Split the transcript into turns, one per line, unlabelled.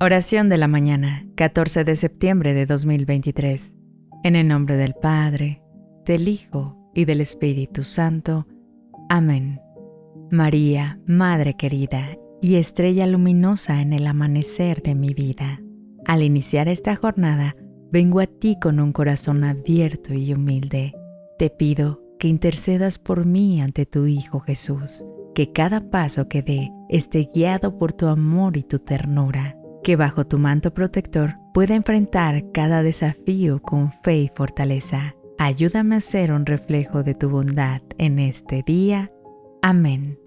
Oración de la mañana, 14 de septiembre de 2023. En el nombre del Padre, del Hijo y del Espíritu Santo. Amén. María, Madre querida y estrella luminosa en el amanecer de mi vida. Al iniciar esta jornada, vengo a ti con un corazón abierto y humilde. Te pido que intercedas por mí ante tu Hijo Jesús, que cada paso que dé esté guiado por tu amor y tu ternura que bajo tu manto protector pueda enfrentar cada desafío con fe y fortaleza. Ayúdame a ser un reflejo de tu bondad en este día. Amén.